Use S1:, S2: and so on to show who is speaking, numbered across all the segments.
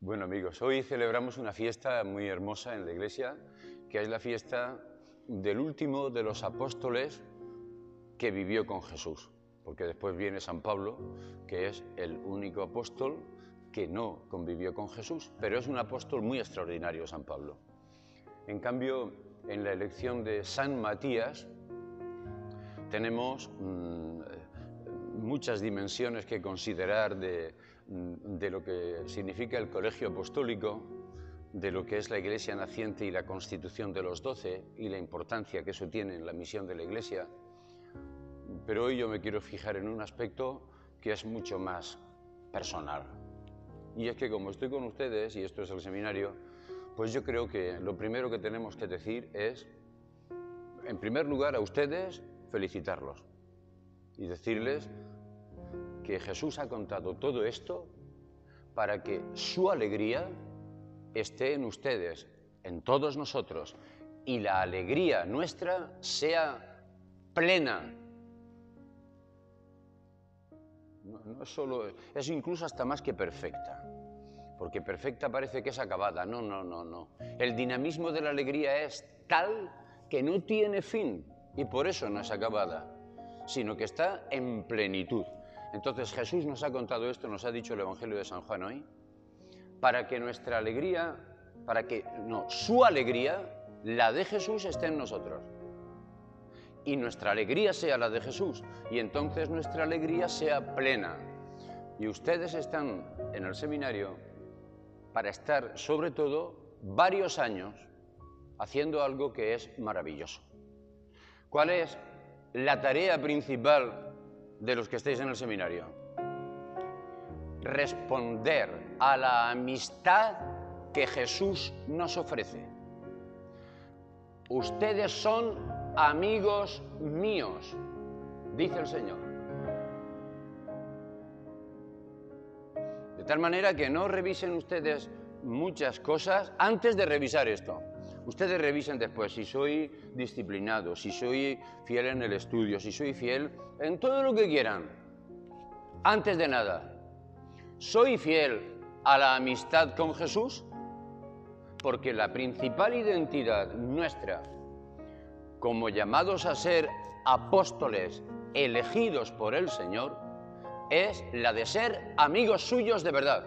S1: Bueno amigos, hoy celebramos una fiesta muy hermosa en la iglesia, que es la fiesta del último de los apóstoles que vivió con Jesús, porque después viene San Pablo, que es el único apóstol que no convivió con Jesús, pero es un apóstol muy extraordinario San Pablo. En cambio, en la elección de San Matías tenemos mm, muchas dimensiones que considerar de, de lo que significa el colegio apostólico, de lo que es la iglesia naciente y la constitución de los doce y la importancia que eso tiene en la misión de la iglesia. Pero hoy yo me quiero fijar en un aspecto que es mucho más personal. Y es que como estoy con ustedes, y esto es el seminario, pues yo creo que lo primero que tenemos que decir es, en primer lugar, a ustedes felicitarlos y decirles que Jesús ha contado todo esto para que su alegría esté en ustedes, en todos nosotros, y la alegría nuestra sea plena. No, es solo, es incluso hasta más que perfecta, porque perfecta parece que es acabada. No, no, no, no. El dinamismo de la alegría es tal que no tiene fin y por eso no es acabada, sino que está en plenitud. Entonces Jesús nos ha contado esto, nos ha dicho el Evangelio de San Juan hoy, para que nuestra alegría, para que, no, su alegría, la de Jesús, esté en nosotros. Y nuestra alegría sea la de Jesús. Y entonces nuestra alegría sea plena. Y ustedes están en el seminario para estar, sobre todo, varios años haciendo algo que es maravilloso. ¿Cuál es la tarea principal de los que estáis en el seminario? Responder a la amistad que Jesús nos ofrece. Ustedes son amigos míos, dice el Señor. De tal manera que no revisen ustedes muchas cosas antes de revisar esto. Ustedes revisen después si soy disciplinado, si soy fiel en el estudio, si soy fiel en todo lo que quieran. Antes de nada, ¿soy fiel a la amistad con Jesús? Porque la principal identidad nuestra como llamados a ser apóstoles elegidos por el Señor es la de ser amigos suyos de verdad.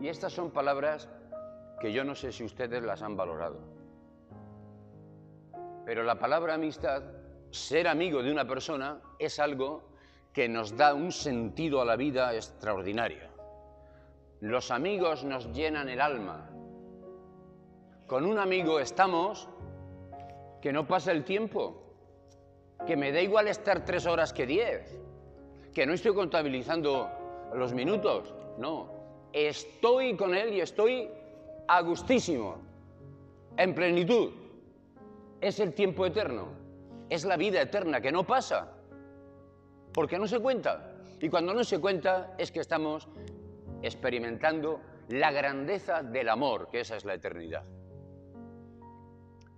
S1: Y estas son palabras que yo no sé si ustedes las han valorado. Pero la palabra amistad, ser amigo de una persona, es algo que nos da un sentido a la vida extraordinario. Los amigos nos llenan el alma. Con un amigo estamos que no pasa el tiempo, que me da igual estar tres horas que diez, que no estoy contabilizando los minutos, no, estoy con él y estoy a gustísimo, en plenitud. Es el tiempo eterno, es la vida eterna que no pasa, porque no se cuenta. Y cuando no se cuenta es que estamos experimentando la grandeza del amor, que esa es la eternidad.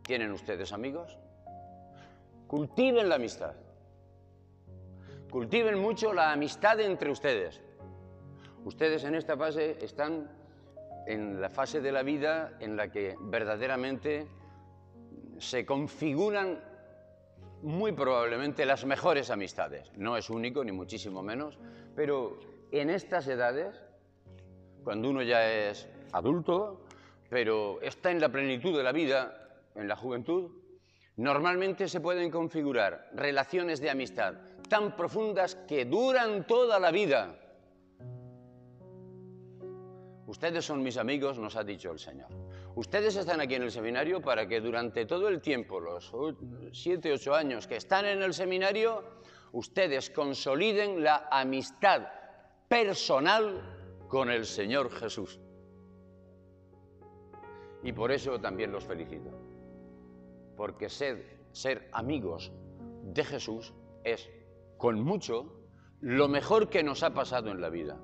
S1: ¿Tienen ustedes amigos? Cultiven la amistad. Cultiven mucho la amistad entre ustedes. Ustedes en esta fase están en la fase de la vida en la que verdaderamente se configuran muy probablemente las mejores amistades. No es único, ni muchísimo menos, pero en estas edades, cuando uno ya es adulto, pero está en la plenitud de la vida, en la juventud, normalmente se pueden configurar relaciones de amistad tan profundas que duran toda la vida Ustedes son mis amigos, nos ha dicho el Señor. Ustedes están aquí en el seminario para que durante todo el tiempo, los siete, ocho años que están en el seminario, ustedes consoliden la amistad personal con el Señor Jesús. Y por eso también los felicito. Porque ser, ser amigos de Jesús es, con mucho, lo mejor que nos ha pasado en la vida.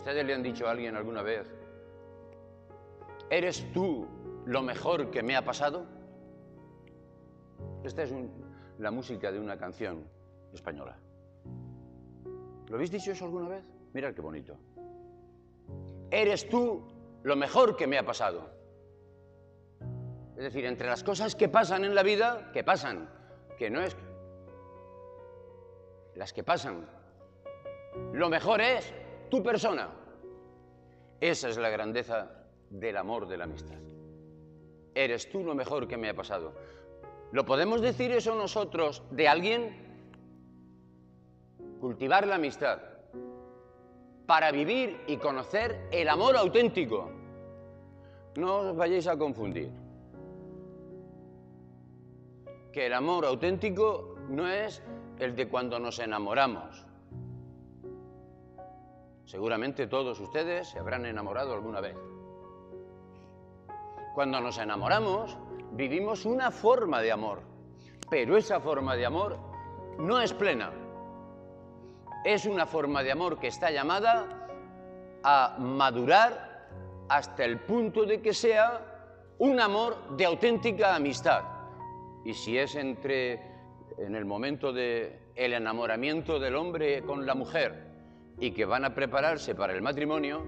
S1: ¿Ustedes le han dicho a alguien alguna vez, ¿eres tú lo mejor que me ha pasado? Esta es la música de una canción española. ¿Lo habéis dicho eso alguna vez? Mirad qué bonito. Eres tú lo mejor que me ha pasado. Es decir, entre las cosas que pasan en la vida, que pasan, que no es las que pasan, lo mejor es tu persona. Esa es la grandeza del amor de la amistad. Eres tú lo mejor que me ha pasado. ¿Lo podemos decir eso nosotros de alguien? Cultivar la amistad para vivir y conocer el amor auténtico. No os vayáis a confundir. Que el amor auténtico no es el de cuando nos enamoramos. Seguramente todos ustedes se habrán enamorado alguna vez. Cuando nos enamoramos, vivimos una forma de amor, pero esa forma de amor no es plena. Es una forma de amor que está llamada a madurar hasta el punto de que sea un amor de auténtica amistad. Y si es entre en el momento del el enamoramiento del hombre con la mujer y que van a prepararse para el matrimonio,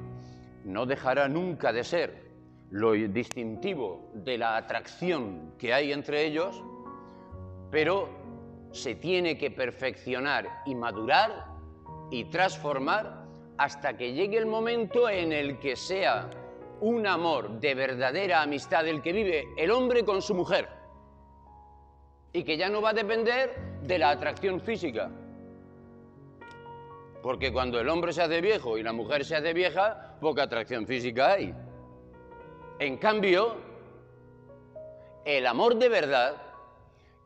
S1: no dejará nunca de ser lo distintivo de la atracción que hay entre ellos, pero se tiene que perfeccionar y madurar y transformar hasta que llegue el momento en el que sea un amor de verdadera amistad el que vive el hombre con su mujer y que ya no va a depender de la atracción física. Porque cuando el hombre se hace viejo y la mujer se hace vieja, poca atracción física hay. En cambio, el amor de verdad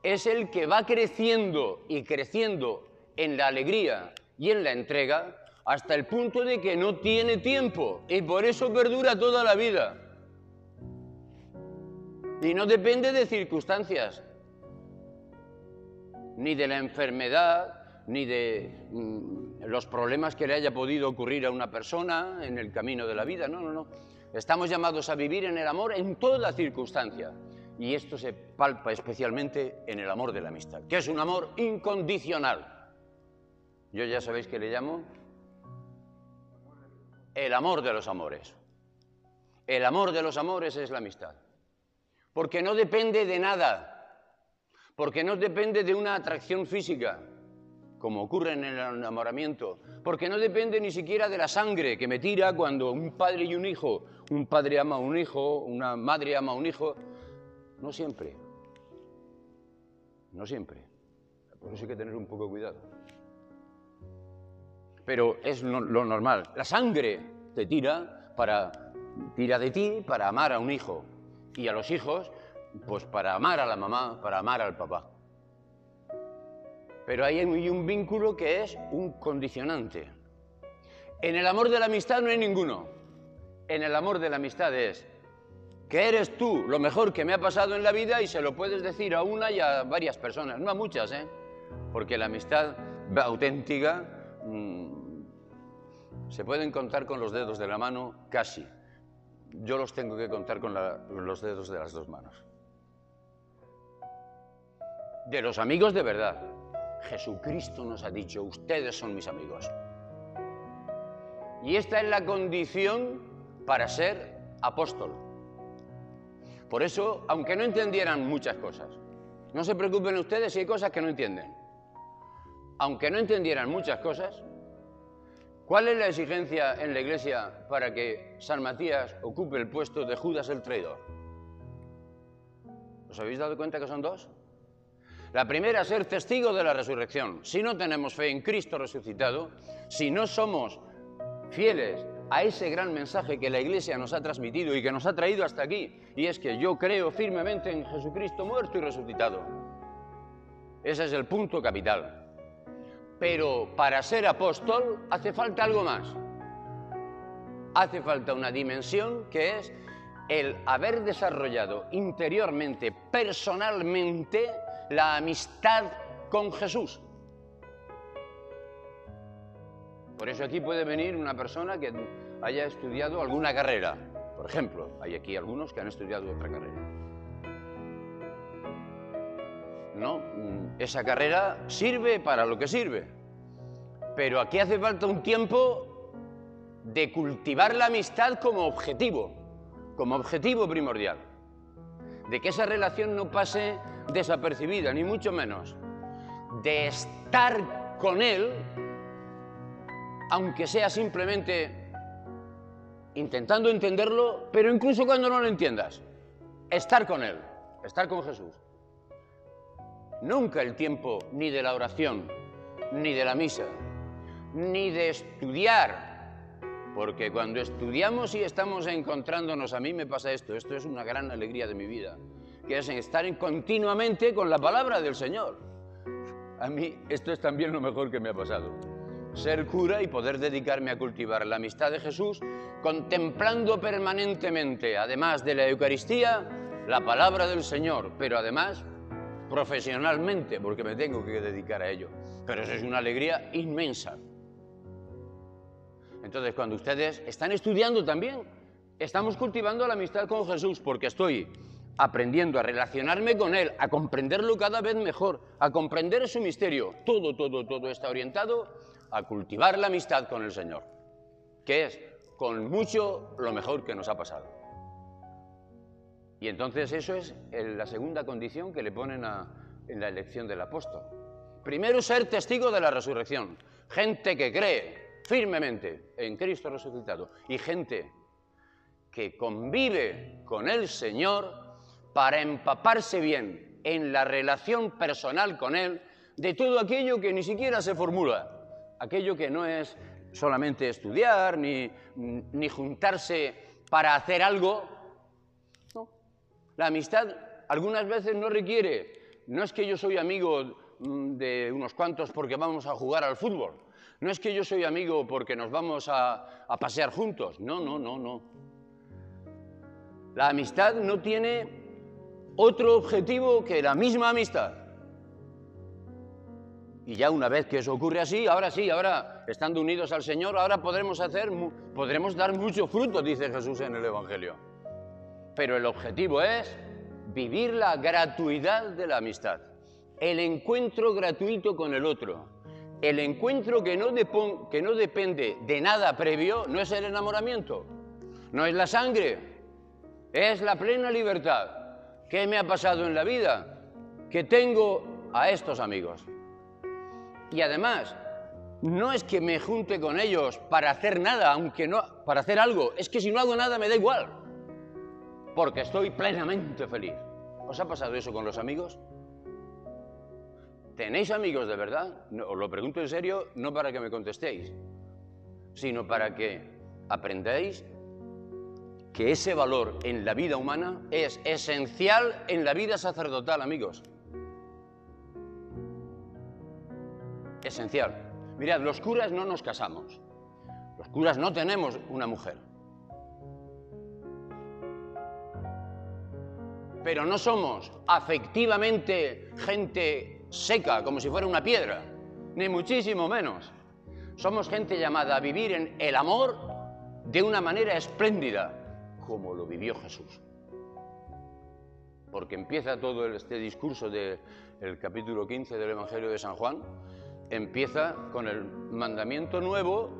S1: es el que va creciendo y creciendo en la alegría y en la entrega hasta el punto de que no tiene tiempo y por eso perdura toda la vida. Y no depende de circunstancias, ni de la enfermedad, ni de mm, los problemas que le haya podido ocurrir a una persona en el camino de la vida. No, no, no. Estamos llamados a vivir en el amor en toda circunstancia. Y esto se palpa especialmente en el amor de la amistad, que es un amor incondicional. Yo ya sabéis que le llamo el amor de los amores. El amor de los amores es la amistad. Porque no depende de nada, porque no depende de una atracción física, como ocurre en el enamoramiento, porque no depende ni siquiera de la sangre que me tira cuando un padre y un hijo, un padre ama a un hijo, una madre ama a un hijo, no siempre, no siempre, por eso hay que tener un poco de cuidado. Pero es lo, normal, la sangre te tira para tira de ti para amar a un hijo. Y a los hijos pues para amar a la mamá, para amar al papá. Pero hay un vínculo que es un condicionante. En el amor de la amistad no hay ninguno. En el amor de la amistad es que eres tú lo mejor que me ha pasado en la vida y se lo puedes decir a una y a varias personas, no a muchas, ¿eh? Porque la amistad auténtica mm, se pueden contar con los dedos de la mano casi. Yo los tengo que contar con los dedos de las dos manos de los amigos de verdad. Jesucristo nos ha dicho, ustedes son mis amigos. Y esta es la condición para ser apóstol. Por eso, aunque no entendieran muchas cosas, no se preocupen ustedes si hay cosas que no entienden. Aunque no entendieran muchas cosas, ¿cuál es la exigencia en la iglesia para que San Matías ocupe el puesto de Judas el traidor? ¿Os habéis dado cuenta que son dos? La primera, ser testigo de la resurrección. Si no tenemos fe en Cristo resucitado, si no somos fieles a ese gran mensaje que la Iglesia nos ha transmitido y que nos ha traído hasta aquí, y es que yo creo firmemente en Jesucristo muerto y resucitado. Ese es el punto capital. Pero para ser apóstol hace falta algo más. Hace falta una dimensión que es el haber desarrollado interiormente, personalmente, la amistad con Jesús. Por eso aquí puede venir una persona que haya estudiado alguna carrera. Por ejemplo, hay aquí algunos que han estudiado otra carrera. No, esa carrera sirve para lo que sirve. Pero aquí hace falta un tiempo de cultivar la amistad como objetivo, como objetivo primordial. De que esa relación no pase desapercibida, ni mucho menos. De estar con él, aunque sea simplemente intentando entenderlo, pero incluso cuando no lo entiendas. Estar con él, estar con Jesús. Nunca el tiempo ni de la oración, ni de la misa, ni de estudiar, porque cuando estudiamos y estamos encontrándonos, a mí me pasa esto, esto es una gran alegría de mi vida, que es estar continuamente con la palabra del Señor. A mí esto es también lo mejor que me ha pasado. Ser cura y poder dedicarme a cultivar la amistad de Jesús, contemplando permanentemente, además de la Eucaristía, la palabra del Señor, pero además profesionalmente, porque me tengo que dedicar a ello. Pero eso es una alegría inmensa. Entonces, cuando ustedes están estudiando también, estamos cultivando la amistad con Jesús, porque estoy aprendiendo a relacionarme con Él, a comprenderlo cada vez mejor, a comprender su misterio. Todo, todo, todo está orientado a cultivar la amistad con el Señor, que es con mucho lo mejor que nos ha pasado. Y entonces eso es la segunda condición que le ponen en la elección del apóstol. Primero, ser testigo de la resurrección. Gente que cree firmemente en Cristo resucitado y gente que convive con el Señor para empaparse bien en la relación personal con Él de todo aquello que ni siquiera se formula, aquello que no es solamente estudiar ni, ni juntarse para hacer algo, la amistad algunas veces no requiere, no es que yo soy amigo mm, de unos cuantos porque vamos a jugar al fútbol, no es que yo soy amigo porque nos vamos a, a pasear juntos, no, no, no, no. La amistad no tiene otro objetivo que la misma amistad. Y ya una vez que eso ocurre así, ahora sí, ahora estando unidos al Señor, ahora podremos hacer, podremos dar mucho fruto, dice Jesús en el Evangelio pero el objetivo es vivir la gratuidad de la amistad, el encuentro gratuito con el otro. El encuentro que no, que no depende de nada previo no es el enamoramiento, no es la sangre, es la plena libertad. ¿Qué me ha pasado en la vida? Que tengo a estos amigos. Y además, no es que me junte con ellos para hacer nada, aunque no, para hacer algo, es que si no hago nada me da igual porque estoy plenamente feliz. ¿Os ha pasado eso con los amigos? ¿Tenéis amigos de verdad? os lo pregunto en serio, no para que me contestéis, sino para que aprendáis que ese valor en la vida humana es esencial en la vida sacerdotal, amigos. Esencial. Mirad, los curas no nos casamos. Los curas no tenemos una mujer. pero no somos afectivamente gente seca, como si fuera una piedra, ni muchísimo menos. Somos gente llamada a vivir en el amor de una manera espléndida, como lo vivió Jesús. Porque empieza todo este discurso del capítulo 15 del Evangelio de San Juan, empieza con el mandamiento nuevo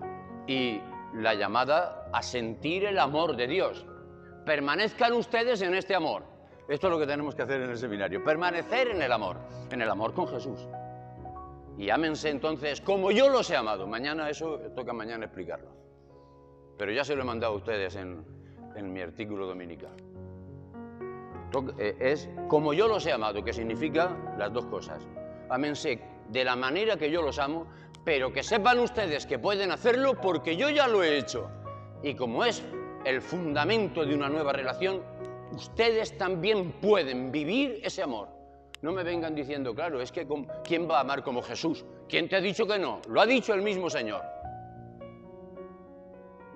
S1: y la llamada a sentir el amor de Dios. Permanezcan ustedes en este amor. Esto es lo que tenemos que hacer en el seminario, permanecer en el amor, en el amor con Jesús. Y ámense entonces como yo los he amado. Mañana eso toca mañana explicarlo. Pero ya se lo he mandado a ustedes en, mi artículo dominical. Eh, es como yo los he amado, que significa las dos cosas. Ámense de la manera que yo los amo, pero que sepan ustedes que pueden hacerlo porque yo ya lo he hecho. Y como es el fundamento de una nueva relación, ustedes también pueden vivir ese amor. No me vengan diciendo, claro, es que ¿quién va a amar como Jesús? ¿Quién te ha dicho que no? Lo ha dicho el mismo Señor.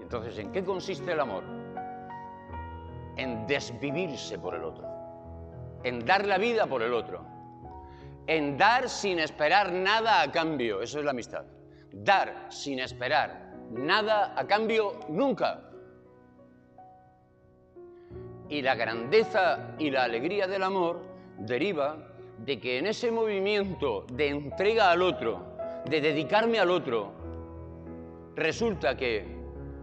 S1: entonces, ¿en qué consiste el amor? En desvivirse por el otro, en dar la vida por el otro, en dar sin esperar nada a cambio. Eso es la amistad. Dar sin esperar nada a cambio nunca. Y la grandeza y la alegría del amor deriva de que en ese movimiento de entrega al otro, de dedicarme al otro, resulta que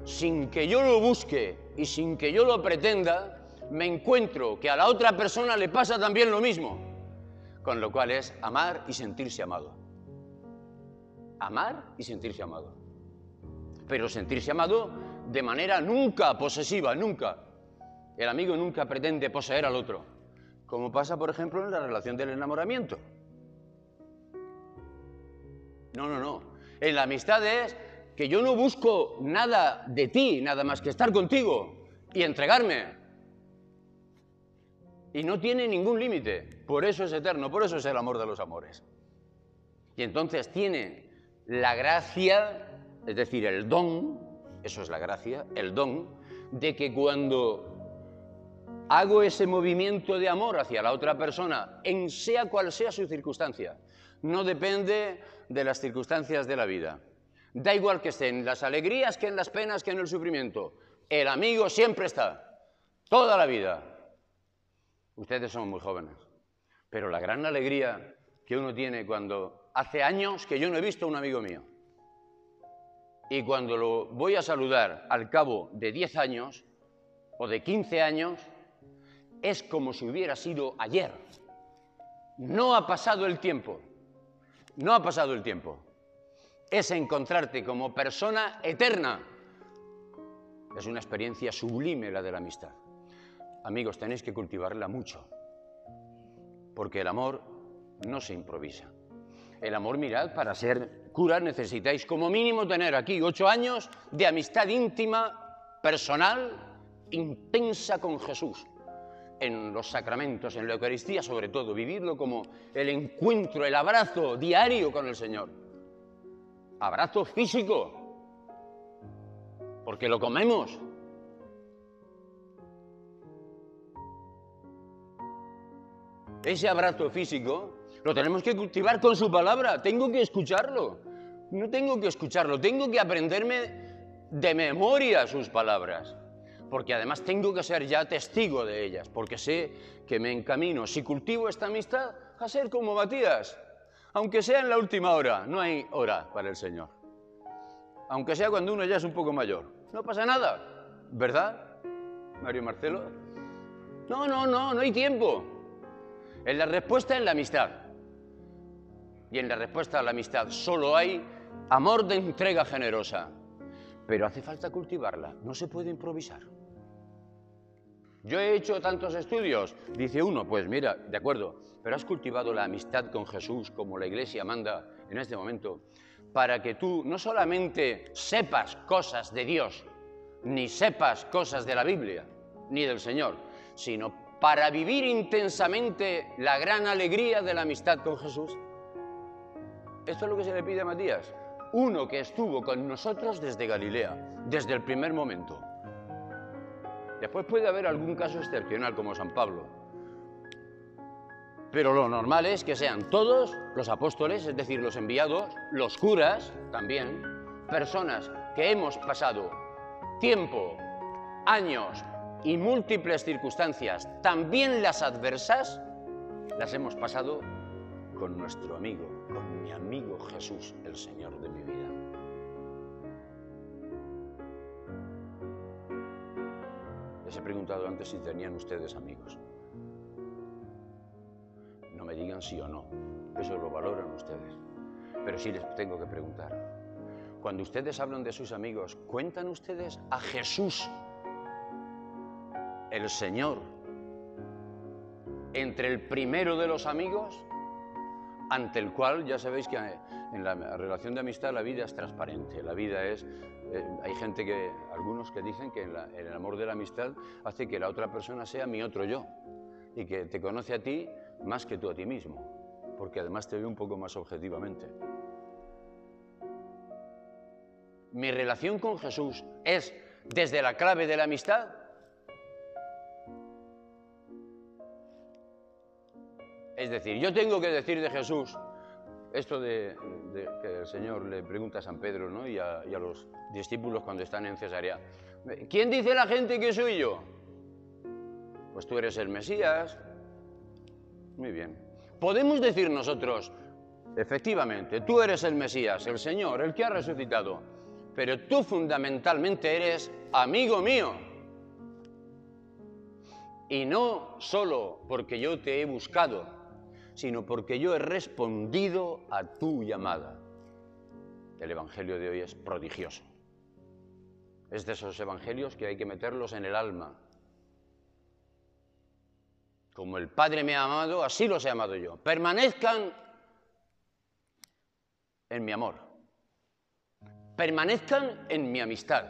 S1: sin que yo lo busque y sin que yo lo pretenda, me encuentro que a la otra persona le pasa también lo mismo. Con lo cual es amar y sentirse amado. Amar y sentirse amado. Pero sentirse amado de manera nunca posesiva, nunca. El amigo nunca pretende poseer al otro. Como pasa, por ejemplo, en la relación del enamoramiento. No, no, no. En la amistad es que yo no busco nada de ti, nada más que estar contigo y entregarme. Y no tiene ningún límite. Por eso es eterno, por eso es el amor de los amores. Y entonces tiene la gracia, es decir, el don, eso es la gracia, el don, de que cuando hago ese movimiento de amor hacia la otra persona, en sea cual sea su circunstancia, no depende de las circunstancias de la vida. Da igual que estén las alegrías, que en las penas, que en el sufrimiento. El amigo siempre está, toda la vida. Ustedes son muy jóvenes, pero la gran alegría que uno tiene cuando hace años que yo no he visto a un amigo mío. Y cuando lo voy a saludar al cabo de 10 años o de 15 años, es como si hubiera sido ayer. No ha pasado el tiempo. No ha pasado el tiempo. Es encontrarte como persona eterna. Es una experiencia sublime la de la amistad. Amigos, tenéis que cultivarla mucho. Porque el amor no se improvisa. El amor, mirad, para ser cura necesitáis como mínimo tener aquí ocho años de amistad íntima, personal, intensa con Jesús en los sacramentos, en la Eucaristía sobre todo, vivirlo como el encuentro, el abrazo diario con el Señor. Abrazo físico, porque lo comemos. Ese abrazo físico lo tenemos que cultivar con su palabra, tengo que escucharlo. No tengo que escucharlo, tengo que aprenderme de memoria sus palabras porque además tengo que ser ya testigo de ellas, porque sé que me encamino, si cultivo esta amistad, a ser como Matías, aunque sea en la última hora, no hay hora para el Señor, aunque sea cuando uno ya es un poco mayor, no pasa nada, ¿verdad, Mario Marcelo? No, no, no, no hay tiempo. En la respuesta en la amistad. Y en la respuesta a la amistad solo hay amor de entrega generosa. Pero hace falta cultivarla, no se puede improvisar. Yo he hecho tantos estudios, dice uno, pues mira, de acuerdo, pero has cultivado la amistad con Jesús como la Iglesia manda en este momento, para que tú no solamente sepas cosas de Dios, ni sepas cosas de la Biblia, ni del Señor, sino para vivir intensamente la gran alegría de la amistad con Jesús. Esto es lo que se le pide a Matías, uno que estuvo con nosotros desde Galilea, desde el primer momento. Después puede haber algún caso excepcional como San Pablo. Pero lo normal es que sean todos los apóstoles, es decir, los enviados, los curas también, personas que hemos pasado tiempo, años y múltiples circunstancias, también las adversas, las hemos pasado con nuestro amigo, con mi amigo Jesús, el Señor de mi vida. Les he preguntado antes si tenían ustedes amigos. No me digan sí o no, eso lo valoran ustedes. Pero sí les tengo que preguntar. Cuando ustedes hablan de sus amigos, ¿cuentan ustedes a Jesús, el Señor, entre el primero de los amigos, ante el cual ya sabéis que en la relación de amistad la vida es transparente, la vida es eh, hay gente que, algunos que dicen que el amor de la amistad hace que la otra persona sea mi otro yo y que te conoce a ti más que tú a ti mismo, porque además te ve un poco más objetivamente. Mi relación con Jesús es desde la clave de la amistad. Es decir, yo tengo que decir de Jesús, esto de, que el Señor le pregunta a San Pedro ¿no? y, a, los discípulos cuando están en Cesarea, ¿quién dice la gente que soy yo? Pues tú eres el Mesías. Muy bien. Podemos decir nosotros, efectivamente, tú eres el Mesías, el Señor, el que ha resucitado. pero tú fundamentalmente eres amigo mío. Y no solo porque yo te he buscado, sino porque yo he respondido a tu llamada. El Evangelio de hoy es prodigioso. Es de esos evangelios que hay que meterlos en el alma. Como el Padre me ha amado, así los he amado yo. Permanezcan en mi amor. Permanezcan en mi amistad.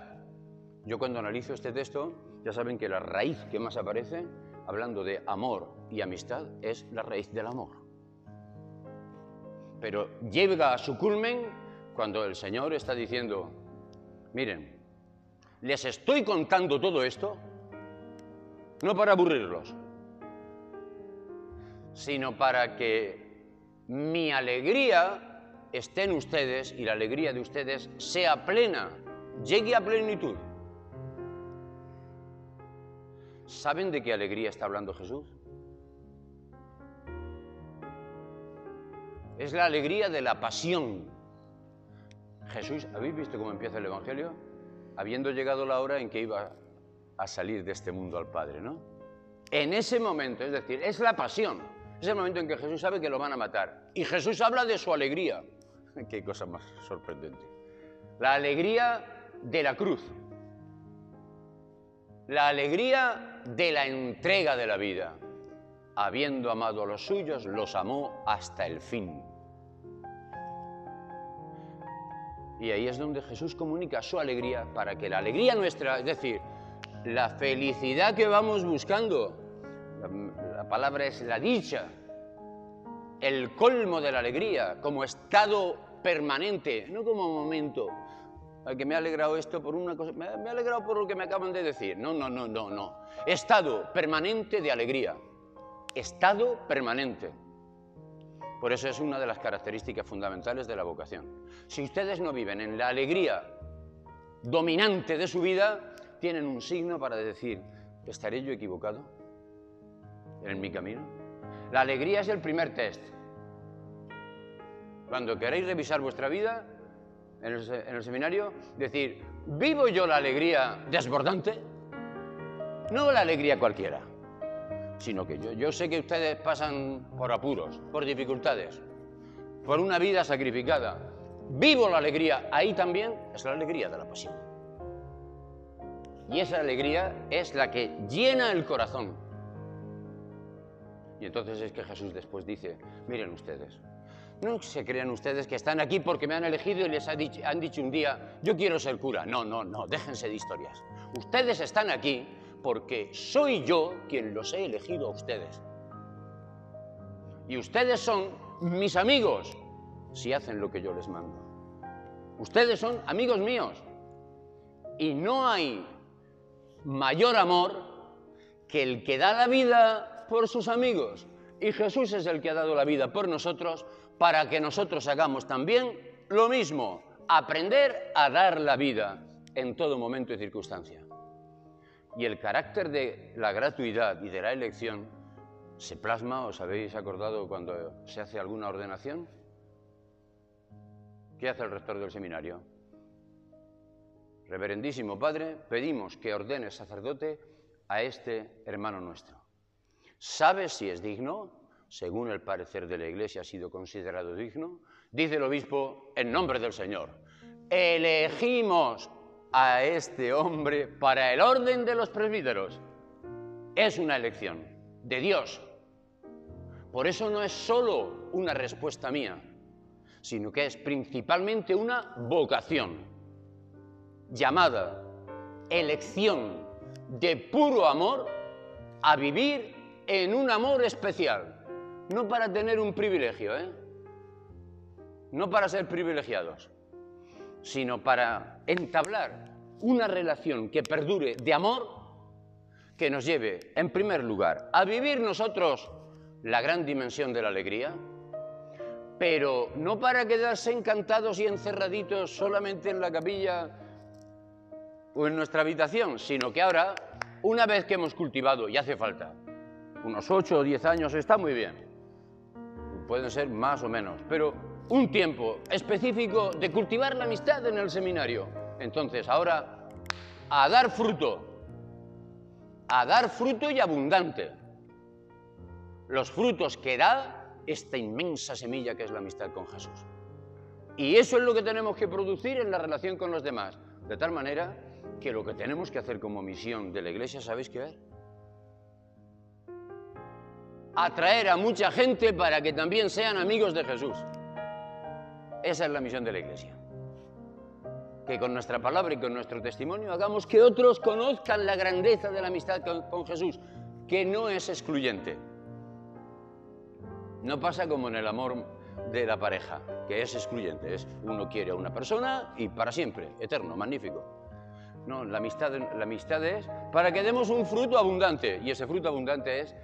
S1: Yo cuando analizo este texto, ya saben que la raíz que más aparece, hablando de amor y amistad, es la raíz del amor. Pero llega a su culmen cuando el Señor está diciendo, miren, les estoy contando todo esto no para aburrirlos, sino para que mi alegría esté en ustedes y la alegría de ustedes sea plena, llegue a plenitud. ¿Saben de qué alegría está hablando Jesús? Es la alegría de la pasión. Jesús, ¿habéis visto cómo empieza el Evangelio? Habiendo llegado la hora en que iba a salir de este mundo al Padre, ¿no? En ese momento, es decir, es la pasión. Es el momento en que Jesús sabe que lo van a matar. Y Jesús habla de su alegría. Qué cosa más sorprendente. La alegría de la cruz. La alegría de la entrega de la vida. Habiendo amado a los suyos, los amó hasta el fin. Y ahí es donde Jesús comunica su alegría para que la alegría nuestra, es decir, la felicidad que vamos buscando, la, palabra es la dicha, el colmo de la alegría como estado permanente, no como momento. Que me ha alegrado esto por una cosa, me ha, me ha alegrado por lo que me acaban de decir. No, no, no, no, no. Estado permanente de alegría. Estado permanente. Por eso es una de las características fundamentales de la vocación. Si ustedes no viven en la alegría dominante de su vida, tienen un signo para decir, ¿estaré yo equivocado en mi camino? La alegría es el primer test. Cuando queréis revisar vuestra vida en el, seminario, decir, ¿vivo yo la alegría desbordante? No la alegría cualquiera, sino que yo, yo sé que ustedes pasan por apuros, por dificultades, por una vida sacrificada. Vivo la alegría, ahí también es la alegría de la pasión. Y esa alegría es la que llena el corazón. Y entonces es que Jesús después dice, miren ustedes, no se crean ustedes que están aquí porque me han elegido y les han dicho un día, yo quiero ser cura. No, no, no, déjense de historias. Ustedes están aquí porque soy yo quien los he elegido a ustedes. Y ustedes son mis amigos si hacen lo que yo les mando. Ustedes son amigos míos. Y no hay mayor amor que el que da la vida por sus amigos. Y Jesús es el que ha dado la vida por nosotros para que nosotros hagamos también lo mismo, aprender a dar la vida en todo momento y circunstancia. Y el carácter de la gratuidad y de la elección se plasma, ¿os habéis acordado cuando se hace alguna ordenación? ¿Qué hace el rector del seminario? Reverendísimo Padre, pedimos que ordene sacerdote a este hermano nuestro. ¿Sabe si es digno? Según el parecer de la Iglesia, ha sido considerado digno, dice el obispo, en nombre del Señor, elegimos a este hombre para el orden de los presbíteros. Es una elección de Dios. Por eso no es solo una respuesta mía, sino que es principalmente una vocación, llamada, elección de puro amor a vivir en un amor especial no para tener un privilegio, ¿eh? no para ser privilegiados, sino para entablar una relación que perdure de amor que nos lleve, en primer lugar, a vivir nosotros la gran dimensión de la alegría, pero no para quedarse encantados y encerraditos solamente en la capilla o en nuestra habitación, sino que ahora, una vez que hemos cultivado, y hace falta, unos ocho o diez años, está muy bien, pueden ser más o menos, pero un tiempo específico de cultivar la amistad en el seminario. Entonces, ahora, a dar fruto, a dar fruto y abundante. Los frutos que da esta inmensa semilla que es la amistad con Jesús. Y eso es lo que tenemos que producir en la relación con los demás. De tal manera que lo que tenemos que hacer como misión de la iglesia, ¿sabéis qué es? Atraer a mucha gente para que también sean amigos de Jesús. Esa es la misión de la iglesia. Que con nuestra palabra y con nuestro testimonio hagamos que otros conozcan la grandeza de la amistad con, con Jesús, que no es excluyente. No pasa como en el amor de la pareja, que es excluyente. Es uno quiere a una persona y para siempre, eterno, magnífico. No, la amistad, la amistad es para que demos un fruto abundante. Y ese fruto abundante es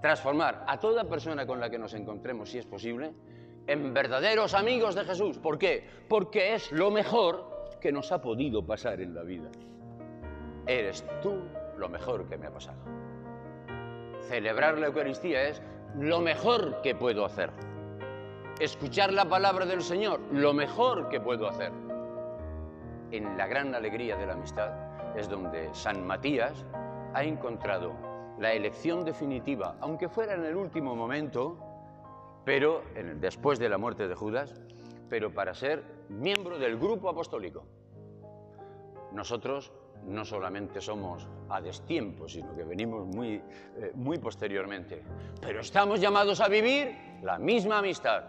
S1: transformar a toda persona con la que nos encontremos, si es posible, en verdaderos amigos de Jesús. ¿Por qué? Porque es lo mejor que nos ha podido pasar en la vida. Eres tú lo mejor que me ha pasado. Celebrar la Eucaristía es lo mejor que puedo hacer escuchar la palabra del Señor, lo mejor que puedo hacer. En la gran alegría de la amistad es donde San Matías ha encontrado la elección definitiva, aunque fuera en el último momento, pero después de la muerte de Judas, pero para ser miembro del grupo apostólico. Nosotros no solamente somos a destiempo, sino que venimos muy, eh, muy posteriormente, pero estamos llamados a vivir la misma amistad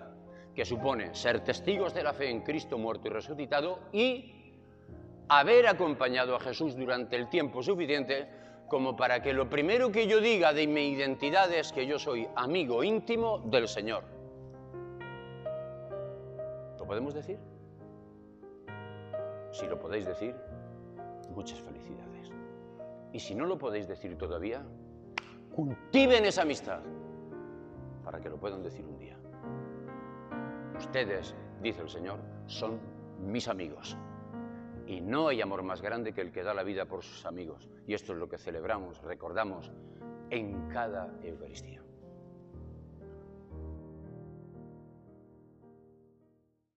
S1: que supone ser testigos de la fe en Cristo muerto y resucitado y haber acompañado a Jesús durante el tiempo suficiente como para que lo primero que yo diga de mi identidad es que yo soy amigo íntimo del Señor. ¿Lo podemos decir? Si lo podéis decir, muchas felicidades. Y si no lo podéis decir todavía, cultiven esa amistad para que lo puedan decir un día. Ustedes, dice el Señor, son mis amigos. Y no hay amor más grande que el que da la vida por sus amigos. Y esto es lo que celebramos, recordamos en cada Eucaristía.